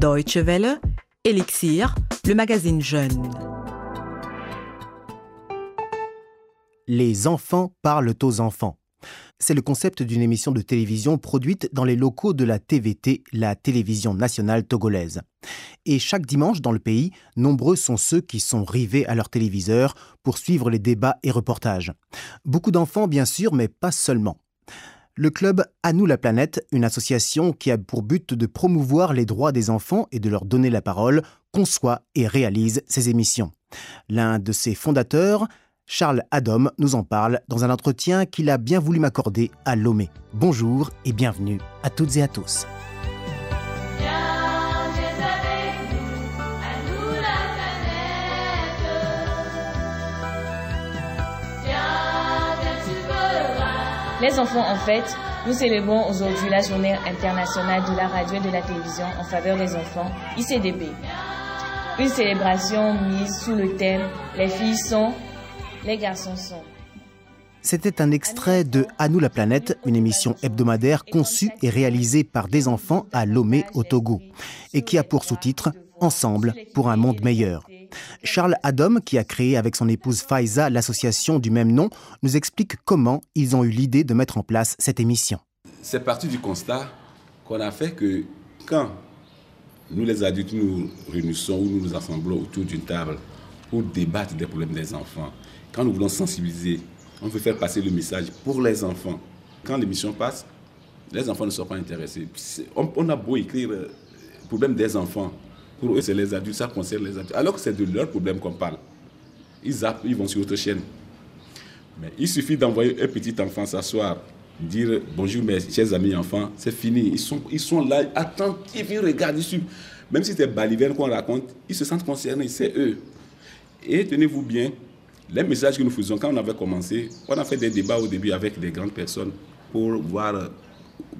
Deutsche Welle, Elixir, le magazine Jeune. Les enfants parlent aux enfants. C'est le concept d'une émission de télévision produite dans les locaux de la TVT, la télévision nationale togolaise. Et chaque dimanche dans le pays, nombreux sont ceux qui sont rivés à leur téléviseur pour suivre les débats et reportages. Beaucoup d'enfants bien sûr, mais pas seulement. Le club À nous la planète, une association qui a pour but de promouvoir les droits des enfants et de leur donner la parole, conçoit et réalise ces émissions. L'un de ses fondateurs, Charles Adom nous en parle dans un entretien qu'il a bien voulu m'accorder à Lomé. Bonjour et bienvenue à toutes et à tous. Les enfants, en fait, nous célébrons aujourd'hui la journée internationale de la radio et de la télévision en faveur des enfants, ICDP. Une célébration mise sous le thème Les filles sont les garçons sont. C'était un extrait de À nous la planète, une émission hebdomadaire conçue et réalisée par des enfants à Lomé au Togo et qui a pour sous-titre Ensemble pour un monde meilleur. Charles Adam, qui a créé avec son épouse Faiza l'association du même nom, nous explique comment ils ont eu l'idée de mettre en place cette émission. C'est parti du constat qu'on a fait que quand nous les adultes nous réunissons ou nous nous assemblons autour d'une table pour débattre des problèmes des enfants, quand nous voulons sensibiliser, on veut faire passer le message pour les enfants. Quand l'émission passe, les enfants ne sont pas intéressés. On, a beau écrire euh, problème des enfants. Pour eux, c'est les adultes, ça concerne les adultes. Alors que c'est de leurs problèmes qu'on parle. Ils zappent, ils vont sur autre chaîne. Mais il suffit d'envoyer un petit enfant s'asseoir, dire bonjour mes chers amis enfants, c'est fini. Ils sont, ils sont là, attentifs, ils regardent, ils suivent. Même si c'est Baliven qu'on raconte, ils se sentent concernés, c'est eux. Et tenez-vous bien, les messages que nous faisons, quand on avait commencé, on a fait des débats au début avec des grandes personnes pour voir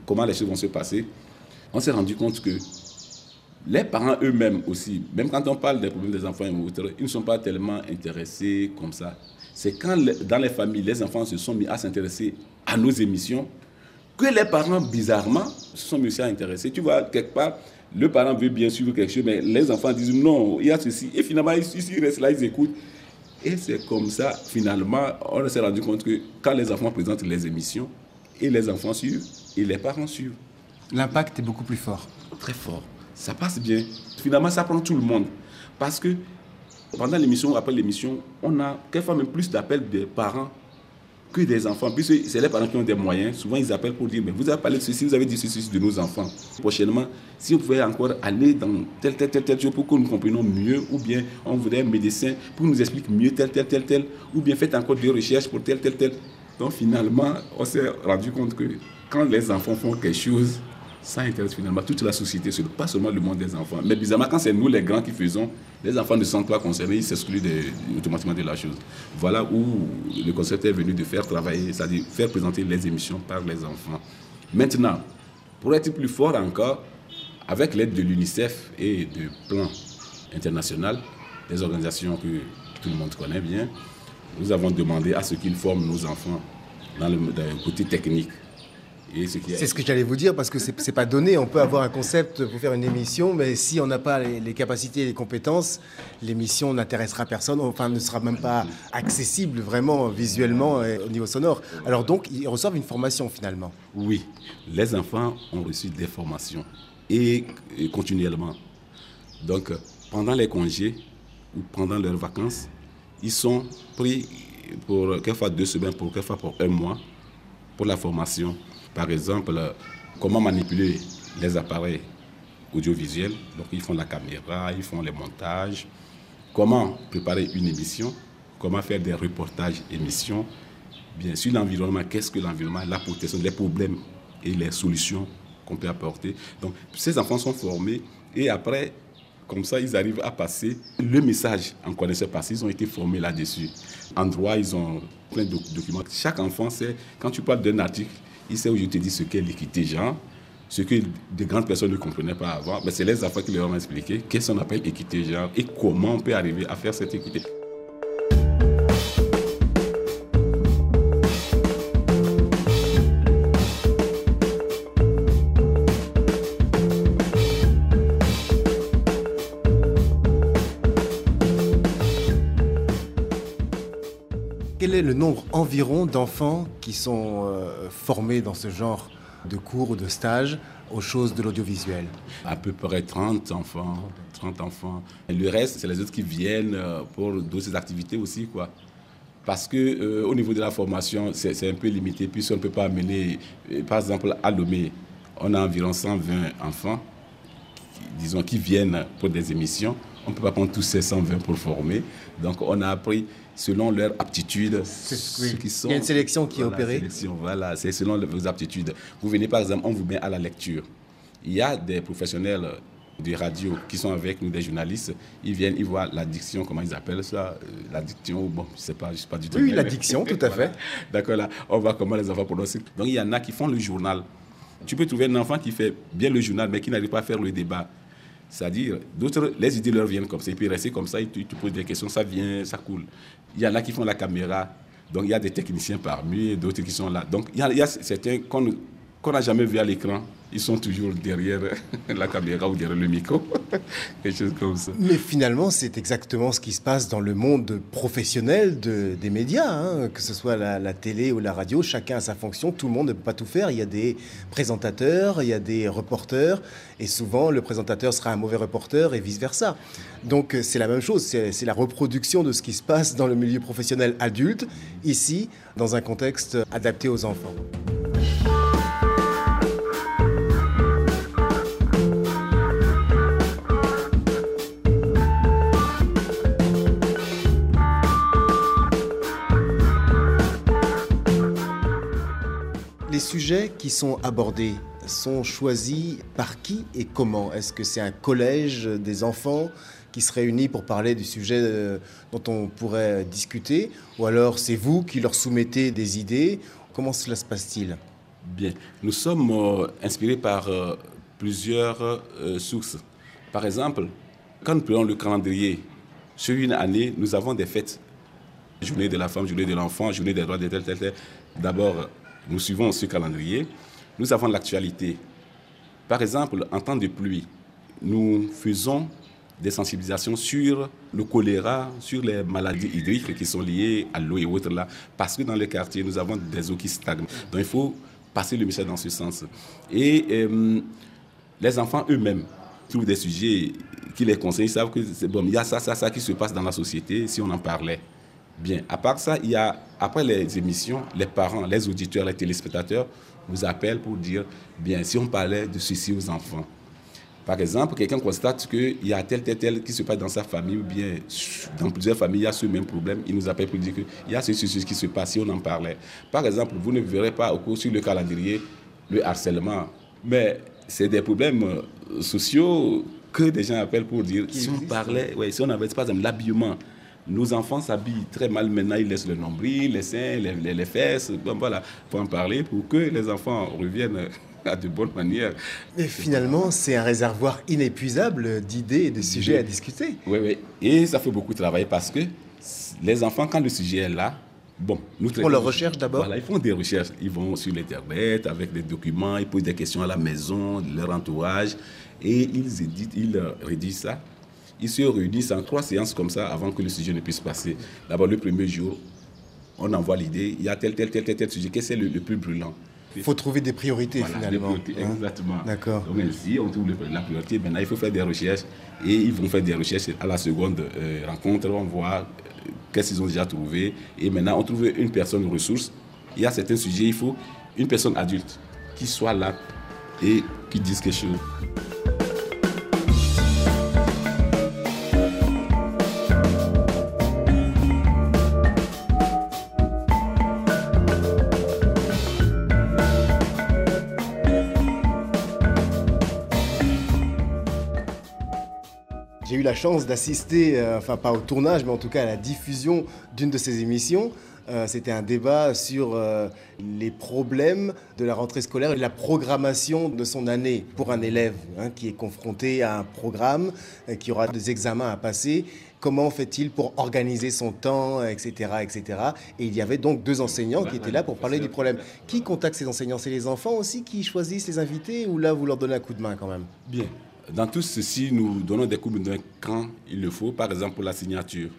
comment les choses vont se passer. On s'est rendu compte que les parents eux-mêmes aussi, même quand on parle des problèmes des enfants ils ne sont pas tellement intéressés comme ça. C'est quand dans les familles, les enfants se sont mis à s'intéresser à nos émissions que les parents, bizarrement, se sont mis à intéresser. Tu vois, quelque part, le parent veut bien suivre quelque chose, mais les enfants disent non, il y a ceci. Et finalement, ils, ils restent là, ils écoutent. Et c'est comme ça, finalement, on s'est rendu compte que quand les enfants présentent les émissions, et les enfants suivent, et les parents suivent. L'impact est beaucoup plus fort. Très fort. Ça passe bien. Finalement, ça prend tout le monde. Parce que pendant l'émission, après l'émission, on a quelquefois même plus d'appels des parents que des enfants. Puisque c'est les parents qui ont des moyens. Souvent, ils appellent pour dire, mais vous avez parlé de ceci, vous avez dit ceci de nos enfants. Prochainement, si vous pouvez encore aller dans tel, tel, tel, tel chose pour que nous comprenions mieux, ou bien on voudrait un médecin pour nous expliquer mieux tel, tel, tel, tel, ou bien faites encore des recherches pour tel, tel, tel. Donc finalement, on s'est rendu compte que quand les enfants font quelque chose, ça intéresse finalement toute la société, pas seulement le monde des enfants. Mais bizarrement, quand c'est nous les grands qui faisons, les enfants ne sont pas concernés, ils s'excluent automatiquement de la chose. Voilà où le concept est venu de faire travailler, c'est-à-dire faire présenter les émissions par les enfants. Maintenant, pour être plus fort encore, avec l'aide de l'UNICEF et de plans international, des organisations que tout le monde connaît bien, nous avons demandé à ce qu'ils forment nos enfants dans le côté technique c'est ce que j'allais vous dire parce que c'est n'est pas donné. On peut avoir un concept pour faire une émission, mais si on n'a pas les, capacités et les compétences, l'émission n'intéressera personne, enfin ne sera même pas accessible vraiment visuellement au niveau sonore. Alors donc, ils reçoivent une formation finalement. Oui, les enfants ont reçu des formations et, continuellement. Donc, pendant les congés ou pendant leurs vacances, ils sont pris pour quelquefois deux semaines, pour quelquefois pour un mois pour la formation par exemple, comment manipuler les appareils audiovisuels. Donc, ils font la caméra, ils font les montages. Comment préparer une émission, comment faire des reportages émissions. Bien sûr, l'environnement, qu'est-ce que l'environnement, la protection, les problèmes et les solutions qu'on peut apporter. Donc, ces enfants sont formés et après, comme ça, ils arrivent à passer le message en connaissant parce qu'ils ont été formés là-dessus. En droit, ils ont plein de documents. Chaque enfant sait, quand tu parles d'un article, il sait où je te dis ce qu'est l'équité genre, ce que de grandes personnes ne comprenaient pas avant. Mais c'est les enfants qui leur ont expliqué qu'est-ce qu'on appelle équité genre et comment on peut arriver à faire cette équité? Quel est le nombre environ d'enfants qui sont euh, formés dans ce genre de cours ou de stages aux choses de l'audiovisuel? À peu près 30 enfants. 30 enfants. Le reste, c'est les autres qui viennent euh, pour d'autres activités aussi. Parce que euh, au niveau de la formation, c'est un peu limité, puisqu'on ne peut pas amener, par exemple, à Lomé, on a environ 120 enfants, qui viennent pour des émissions. On ne peut pas prendre tous ces 120 pour former. Donc, on a appris selon leurs aptitudes. Qui sont, Il y a une sélection qui est opérée. Sélection, voilà, c'est selon vos aptitudes. Vous venez, par exemple, on vous met à la lecture. Il y a des professionnels des radios qui sont avec nous, des journalistes, ils viennent, ils voient l'addiction, comment ils appellent ça euh, L'addiction, bon, je ne sais pas, je sais pas du tout. Oui, l'addiction, tout à fait. D'accord, là, on voit comment les enfants prononcent. Donc, il y en a qui font le journal. Tu peux trouver un enfant qui fait bien le journal, mais qui n'arrive pas à faire le débat. C'est-à-dire, d'autres, les idées leur viennent comme ça. Et puis rester comme ça, tu, tu poses des questions, ça vient, ça coule. Il y en a qui font la caméra. Donc il y a des techniciens parmi, d'autres qui sont là. Donc il y a certains qu'on n'a jamais vu à l'écran ils sont toujours derrière la caméra ou derrière le micro, quelque chose comme ça. Mais finalement, c'est exactement ce qui se passe dans le monde professionnel de, des médias, hein. que ce soit la, télé ou la radio, chacun a sa fonction, tout le monde ne peut pas tout faire. Il y a des présentateurs, il y a des reporters, et souvent le présentateur sera un mauvais reporter et vice-versa. Donc c'est la même chose, c'est la reproduction de ce qui se passe dans le milieu professionnel adulte, ici, dans un contexte adapté aux enfants. Sujets qui sont abordés sont choisis par qui et comment? Est-ce que c'est un collège des enfants qui se réunit pour parler du sujet euh, dont on pourrait discuter? Ou alors c'est vous qui leur soumettez des idées? Comment cela se passe-t-il? Bien, nous sommes euh, inspirés par euh, plusieurs sources. Par exemple, quand nous prenons le calendrier, sur une année, nous avons des fêtes. Journée de la femme, journée de l'enfant, journée des droits de tel, tel, tel. D'abord, nous suivons ce calendrier. Nous avons l'actualité. Par exemple, en temps de pluie, nous faisons des sensibilisations sur le choléra, sur les maladies hydriques qui sont liées à l'eau et autres là, parce que dans le quartier, nous avons des eaux qui stagnent. Donc il faut passer le message dans ce sens. Et euh, les enfants eux-mêmes trouvent des sujets qui les conseillent, ils savent que c'est bon, il y a ça, ça, ça qui se passe dans la société si on en parlait. Bien, à part ça, il y a, après les émissions, les parents, les auditeurs, les téléspectateurs nous appellent pour dire, bien, si on parlait de ceci aux enfants. Par exemple, quelqu'un constate qu'il y a tel, tel, tel qui se passe dans sa famille, ou bien dans plusieurs familles, il y a ce même problème. Il nous appelle pour dire qu'il y a ceci, ceci qui se passe, si on en parlait. Par exemple, vous ne verrez pas au cours sur le calendrier le harcèlement. Mais c'est des problèmes euh, sociaux que des gens appellent pour dire, si on parlait, ouais, si on avait, par exemple, l'habillement, nos enfants s'habillent très mal maintenant, ils laissent le nombril, les seins, les, les, fesses. Bon, voilà, pour en parler, pour que les enfants reviennent à de bonnes manières. Mais finalement, c'est un réservoir inépuisable d'idées et de sujets à discuter. Oui, oui. Et ça fait beaucoup travailler parce que les enfants, quand le sujet est là, bon, nous Pour leur recherche d'abord Voilà, ils font des recherches. Ils vont sur l'Internet avec des documents, ils posent des questions à la maison, leur entourage, et ils éditent, ils rédigent ça ils se réunissent en trois séances comme ça avant que le sujet ne puisse passer. D'abord, le premier jour, on envoie l'idée, il y a tel, tel, tel, tel, tel sujet, qu'est-ce que c'est le, plus brûlant il faut trouver des priorités finalement. Hein? exactement. D'accord. Donc ainsi, on trouve la priorité. Maintenant, il faut faire des recherches et ils vont faire des recherches à la seconde euh, rencontre. On voit euh, qu'est-ce qu'ils ont déjà trouvé. Et maintenant, on trouve une personne ressource. Il y a certains sujets, il faut une personne adulte qui soit là et qui dise quelque chose. Eu la chance d'assister, euh, enfin pas au tournage, mais en tout cas à la diffusion d'une de ces émissions. Euh, c'était un débat sur euh, les problèmes de la rentrée scolaire et la programmation de son année pour un élève hein, qui est confronté à un programme, qui aura des examens à passer. Comment fait-il pour organiser son temps, etc., etc. Et il y avait donc deux enseignants qui étaient là pour parler du problème. Qui contacte ces enseignants? C'est les enfants aussi qui choisissent les invités ou là vous leur donnez un coup de main quand même? Bien. Dans tout ceci, nous donnons des coups de main quand il le faut, par exemple pour la signature.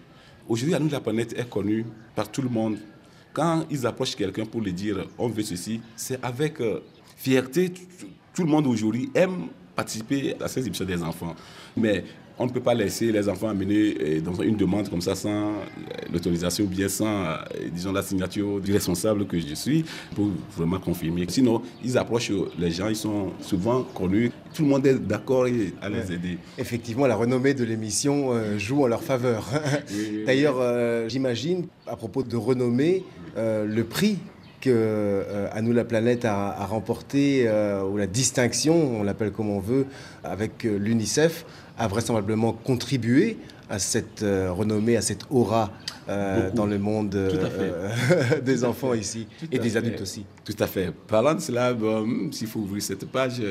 Aujourd'hui, nous, la planète est connue par tout le monde quand ils approchent quelqu'un pour lui dire on veut ceci, c'est avec euh, fierté. Tout le monde aujourd'hui aime participer à ces émissions des enfants. Mais on ne peut pas laisser les enfants amener euh, dans une demande comme ça sans euh, l'autorisation, bien sans, euh, disons, la signature du responsable que je suis pour vraiment confirmer. Sinon, ils approchent les gens, ils sont souvent connus. Tout le monde est d'accord à les aider. Effectivement, la renommée de l'émission joue en leur faveur. D'ailleurs, j'imagine, à propos de renommée, le prix que À nous la planète a, remporté, ou la distinction, on l'appelle comme on veut, avec l'UNICEF, a vraisemblablement contribué à cette euh, renommée, à cette aura euh, dans le monde euh, des enfants ici et des adultes aussi. Tout à fait. Parlant de cela, s'il faut ouvrir cette page,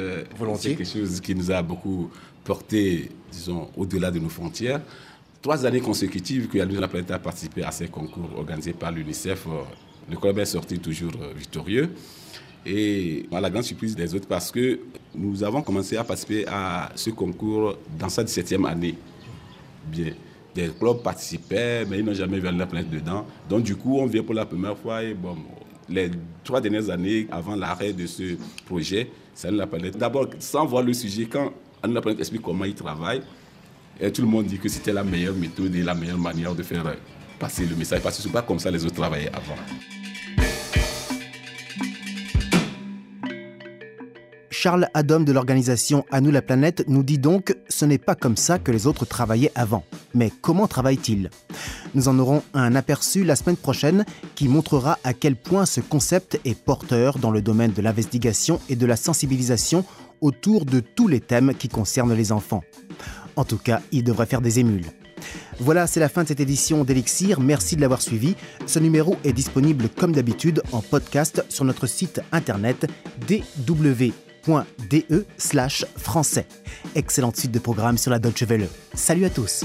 c'est quelque chose qui nous a beaucoup porté, disons, au-delà de nos frontières. Trois années consécutives que la planète a participé à ces concours organisés par l'UNICEF. le club est sorti toujours victorieux. Et à la grande surprise des autres, parce que nous avons commencé à participer à ce concours dans sa 17e année. Bien. Des clubs participaient, mais ils n'ont jamais vu la planète dedans. Donc, du coup, on vient pour la première fois. Et bon, les trois dernières années, avant l'arrêt de ce projet, ça la planète. D'abord, sans voir le sujet, quand Anne la planète explique comment il travaille, et tout le monde dit que c'était la meilleure méthode et la meilleure manière de faire passer le message. Parce que ce n'est pas comme ça les autres travaillaient avant. Charles Adam de l'organisation À nous la planète nous dit donc ce n'est pas comme ça que les autres travaillaient avant. Mais comment travaillent-ils? Nous en aurons un aperçu la semaine prochaine qui montrera à quel point ce concept est porteur dans le domaine de l'investigation et de la sensibilisation autour de tous les thèmes qui concernent les enfants. En tout cas, il devrait faire des émules. Voilà, c'est la fin de cette édition d'Elixir. Merci de l'avoir suivi. Ce numéro est disponible comme d'habitude en podcast sur notre site internet dw de slash français. Excellente suite de programme sur la Deutsche Welle. Salut à tous